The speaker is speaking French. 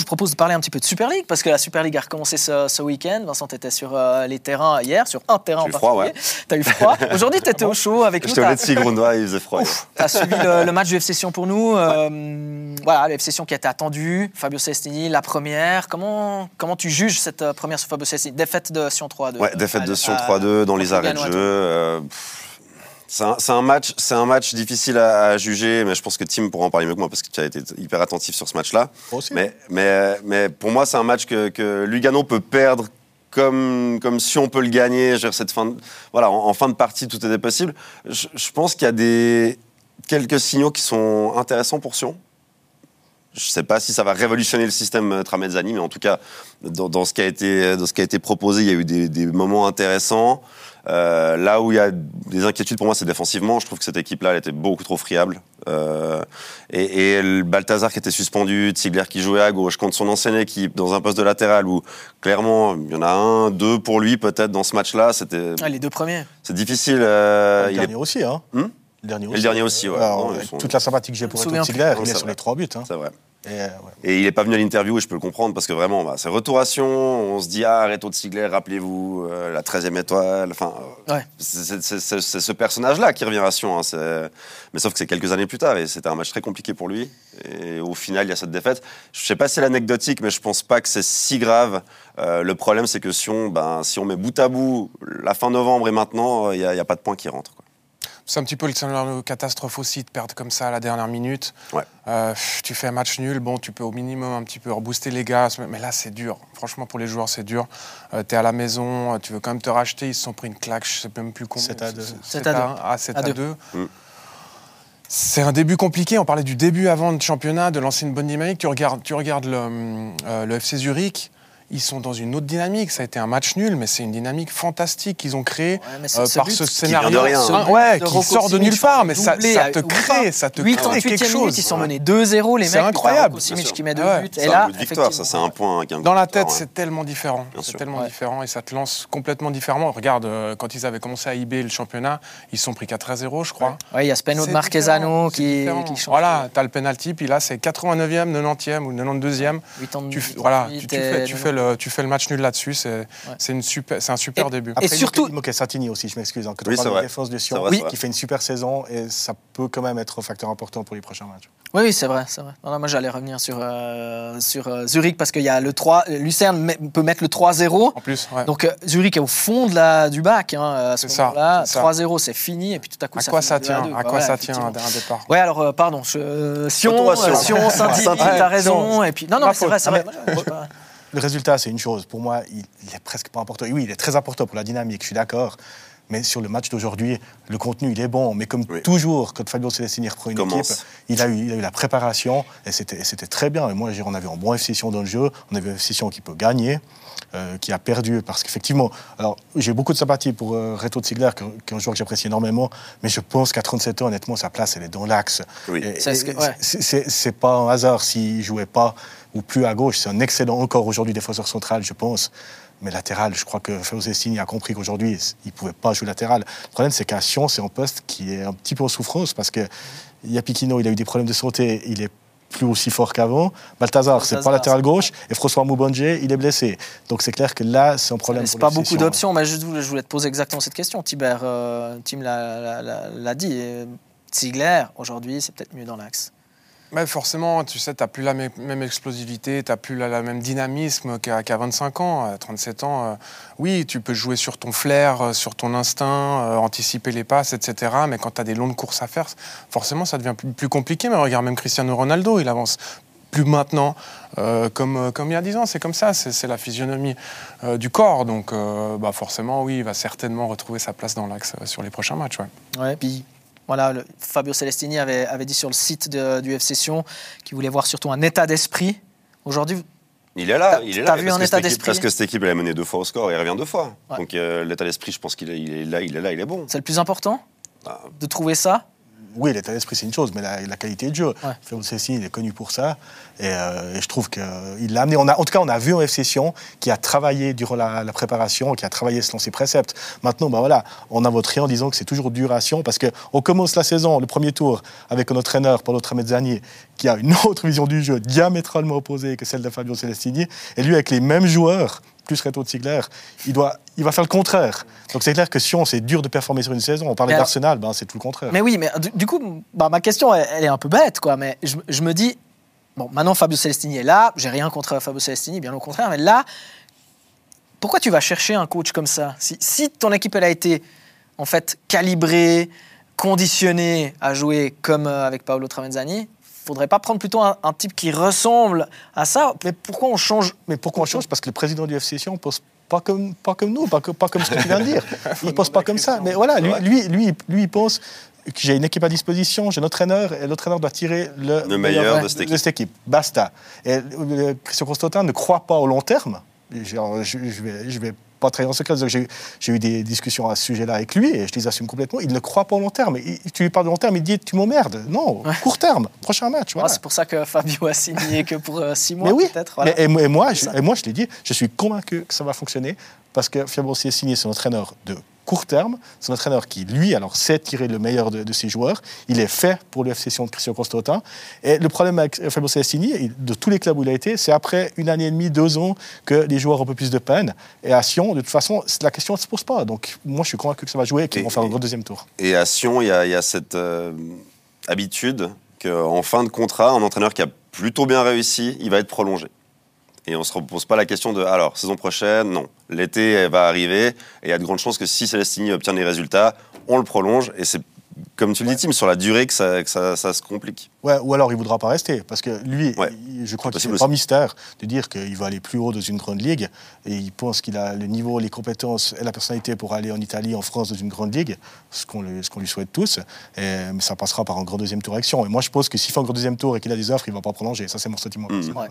Je vous propose de parler un petit peu de Super League parce que la Super League a recommencé ce, ce week-end. Vincent, tu étais sur euh, les terrains hier, sur un terrain en J'ai eu froid, particulier. Tu as eu froid. Aujourd'hui, tu étais au chaud avec nous. J'étais au Sigrondois, il faisait froid. Tu as suivi le, le match du FC Sion pour nous. euh, voilà, le FC Sion qui était attendu. Fabio Cestini, la première. Comment, comment tu juges cette euh, première sur Fabio Cestini? Défaite de Sion 3-2. Ouais, défaite de Sion à- 3-2 dans les arrêts de jeu. C'est un, match, c'est un match difficile à, à juger, mais je pense que Tim pourra en parler mieux que moi parce que tu as été hyper attentif sur ce match-là. Mais, mais, mais pour moi, c'est un match que, que Lugano peut perdre comme, comme si on peut le gagner. Dire, Cette fin de- voilà, en, en fin de partie, tout était possible. Je, je pense qu'il y a des, quelques signaux qui sont intéressants pour Sion. Je ne sais pas si ça va révolutionner le système euh, Tramezzani, mais en tout cas, dans, dans ce, qui a été, dans ce qui a été proposé, il y a eu des, des moments intéressants. Euh, là où il y a des inquiétudes pour moi, c'est défensivement. Je trouve que cette équipe-là, elle était beaucoup trop friable. Euh, et, et le Balthazar qui était suspendu, Tigler qui jouait à gauche contre son ancienne équipe dans un poste de latéral où clairement il y en a un, deux pour lui peut-être dans ce match-là. C'était, Ah, les deux premiers. c'est difficile. euh, le il est- dernier aussi, hein. Hmm? Le dernier le dernier aussi, ouais. Alors, Non, ils avec sont- Toute la sympathie que j'ai pour Je me souviens Eto Ziegler, plus. il est sur les trois buts. Hein. C'est vrai. Et, euh, ouais. Et il n'est pas venu à l'interview et je peux le comprendre parce que vraiment, bah, c'est retour-ration. On se dit, ah, Reto de Sigler, rappelez-vous, euh, la 13e étoile. Enfin, euh, Ouais. c'est- ce personnage-là qui revient à Sion. hein, mais sauf que c'est quelques années plus tard et c'était un match très compliqué pour lui. Et au final, il y a cette défaite. Je sais pas si c'est anecdotique, mais je pense pas que c'est si grave. Euh, le problème, c'est que Sion, ben, si on met bout à bout la fin novembre et maintenant, il n'y a pas de point qui rentre. C'est un petit peu le scénario catastrophe aussi de perdre comme ça à la dernière minute. Ouais. Euh, tu fais un match nul, bon, tu peux au minimum un petit peu rebooster les gars, mais là c'est dur. Franchement, pour les joueurs, c'est dur. Euh, tu es à la maison, euh, tu veux quand même te racheter, ils se sont pris une claque, je sais même plus combien. 7 à 2. 7 à deux. à, ah, 7 À à deux. 2. Mm. C'est un début compliqué. On parlait du début avant le championnat, de lancer une bonne dynamique. Tu regardes, tu regardes le, euh, le FC Zurich. Ils sont dans une autre dynamique. Ça a été un match nul, mais c'est une dynamique fantastique qu'ils ont créée Ouais, ce- euh, ce par but ce qui scénario. vient de rien. Ce ouais, de qui sort de nulle part, mais ça, te crée, ça te 88e crée quelque minute, chose. ils sont menés 2-0, les mecs. C'est incroyable. Qui met deux buts. Et là, but de victoire, ça, c'est un point. Dans la tête, ouais. c'est tellement différent. C'est tellement Ouais. différent et ça te lance complètement différemment. Regarde, euh, quand ils avaient commencé à IB le championnat, ils se sont pris 4 à 0, je crois. Ouais, il y a Speno de c'est qui, qui change. Voilà, tu as le penalty, puis là, c'est 89e, 90e ou 92e. 80, Tu, voilà, tu, 88 tu et fais, tu, 90. fais le, tu fais le match nul là-dessus. C'est c'est une super, c'est un super Et- début. Et Après, surtout- Il manquait Satini aussi, je m'excuse. hein, quand Oui, de défense de Sion, vrai, qui fait une super saison et ça peut quand même être un facteur important pour les prochains matchs. Oui, oui, c'est vrai, c'est vrai. Non, non, moi, j'allais revenir sur, euh, sur euh, Zurich parce qu'il y a le 3. Lucerne met- peut mettre le 3-0. En plus, ouais. Donc euh, Zurich est au fond de la, du bac hein, à ce C'est ça, moment-là. c'est ça. 3-0, c'est fini. Et puis tout à coup, à ça quoi ça 2 tient À quoi ça tient un, départ Ouais, alors, euh, pardon, Sion, euh, Sion. Saint-Denis, Ouais, t'as raison. Et puis, non, non, c'est vrai, c'est vrai. Le résultat, c'est une chose. Pour moi, il, il est presque pas important. Oui, il est très important pour la dynamique, je suis d'accord. Mais sur le match d'aujourd'hui, le contenu, il est bon. Mais comme Oui. toujours, quand Fabio Celestini reprend une Commence. équipe, il a, eu, il a eu la préparation et c'était très bien. Et moi, j'ai- on avait un bon FC Sion dans le jeu. On avait un FC Sion qui peut gagner. euh, qui a perdu parce qu'effectivement, alors j'ai beaucoup de sympathie pour euh, Reto Ziegler, qui qui est un joueur que j'apprécie énormément, mais je pense qu'à 37 ans, honnêtement, sa place, elle est dans l'axe. Oui. C'est ce que- et ouais. pas un hasard s'il jouait pas ou plus à gauche. C'est un excellent encore aujourd'hui défenseur central, je pense. Mais latéral, je crois que Fosestini a compris qu'aujourd'hui, il ne pouvait pas jouer latéral. Le problème, c'est qu'à Sion, c'est un poste qui est un petit peu en souffrance parce que Yapikino, il a eu des problèmes de santé, il est plus aussi fort qu'avant. Balthazar, c'est pas latéral gauche. Et François Moubonge, il est blessé. Donc c'est clair que là, c'est un problème. C'est pas beaucoup d'options, mais je, voulais te poser exactement cette question. Tibert, euh, Tim l'a- dit. Ziegler, aujourd'hui, c'est peut-être mieux dans l'axe. Mais forcément, tu sais, tu n'as plus la même explosivité, tu n'as plus la, même dynamisme qu'à qu'à 25 ans. À 37 ans, euh, oui, tu peux jouer sur ton flair, euh, sur ton instinct, euh, anticiper les passes, etc. Mais quand tu as des longues courses à faire, forcément, ça devient plus, compliqué. Mais regarde, même Cristiano Ronaldo, il avance plus maintenant comme, comme il y a 10 ans. C'est comme ça, c'est la physionomie du corps. Donc, bah forcément, oui, il va certainement retrouver sa place dans l'axe sur les prochains matchs. Ouais, puis voilà, le- Fabio Celestini avait, avait dit sur le site de- du FC Sion qu'il voulait voir surtout un état d'esprit. Aujourd'hui, Il est là, il est là. vu parce un que état équipe- d'esprit Parce que cette équipe, elle a mené deux fois au score et elle revient deux fois. Ouais. Donc euh, l'état d'esprit, je pense qu'il est, il est là, il est là, il est bon. c'est le plus important Ah. de trouver ça. Oui, l'état d'esprit, c'est une chose, mais la, la qualité de jeu. Ouais. Fabio Cessini, il est connu pour ça. Et, euh, et je trouve qu'il l'a amené. On a, en tout cas, on a vu un F Session qui a travaillé durant la, la préparation, qui a travaillé selon ses préceptes. Maintenant, ben voilà, on a votre en disant que c'est toujours duration parce qu'on commence la saison, le premier tour, avec un entraîneur, Paolo Tramezzani, qui a une autre vision du jeu diamétralement opposée que celle de Fabio Celestini. Et lui, avec les mêmes joueurs, plus Reto Ziegler, il, doit, il va faire le contraire. Donc c'est clair que Sion, c'est dur de performer sur une saison. On parlait d'Arsenal, ben, c'est tout le contraire. Mais oui, mais du, du coup, bah, ma question, elle, elle est un peu bête, quoi. Mais je, je me dis, bon, maintenant Fabio Celestini est là. J'ai rien contre Fabio Celestini, bien au contraire. Mais là, pourquoi tu vas chercher un coach comme ça? Si, si ton équipe, elle a été, en fait, calibrée, conditionnée à jouer comme euh, avec Paolo Tramezzani, faudrait pas prendre plutôt un, un type qui ressemble à ça Mais pourquoi on change Mais pourquoi on change? Parce que le président du FC Sion pose pas comme, pas comme nous, pas, comme- pas comme ce que tu viens de dire. Il pose pas comme ça. Mais voilà, lui, lui, lui, lui, il pense que j'ai une équipe à disposition, j'ai un entraîneur, et l'entraîneur doit tirer le, Le meilleur de cette équipe. Basta. Et euh, Christian Constantin ne croit pas au long terme. Je, je vais, je vais pas trahir en secret. J'ai eu des discussions à ce sujet-là avec lui et je les assume complètement. Il ne croit pas au long terme. Il- tu lui parles de long terme, il dit Tu m'emmerdes. Non, court terme, prochain match. Ah. C'est pour ça que Fabio a signé que pour euh, six mois, oui, peut-être. voilà. Et, moi- et moi, je, et moi, je l'ai dit, je suis convaincu que ça va fonctionner parce que Fabio Cessini, c'est un entraîneur de court terme, c'est un entraîneur qui, lui, alors sait tirer le meilleur de, de ses joueurs. Il est fait pour le FC Sion de Christian Constantin. Et le problème avec Fabio et de tous les clubs où il a été, c'est après une année et demie, deux ans, que les joueurs ont un peu plus de peine. Et à Sion, de toute façon, la question ne se pose pas. Donc, moi, je suis convaincu que ça va jouer et qu'ils vont faire un gros deuxième tour. Et à Sion, il y a, il y a cette euh, habitude qu'en fin de contrat, un entraîneur qui a plutôt bien réussi, il va être prolongé. Et on ne se repose pas la question de alors, saison prochaine, non. L'été va arriver et il y a de grandes chances que si Celestini obtient des résultats, on le prolonge. Et c'est, comme tu le dis, Tim, sur la durée que ça, que ça, ça se complique. Ouais, ou alors il ne voudra pas rester, parce que lui, Ouais. il- je crois que possible c'est pas mystère de dire qu'il va aller plus haut dans une grande ligue, et il pense qu'il a le niveau, les compétences et la personnalité pour aller en Italie, en France, dans une grande ligue, ce qu'on qu'on lui souhaite tous, et, mais ça passera par un grand deuxième tour action. Et moi je pense que s'il fait un grand deuxième tour et qu'il a des offres, il ne va pas prolonger, ça c'est mon sentiment. Mm. Ouais.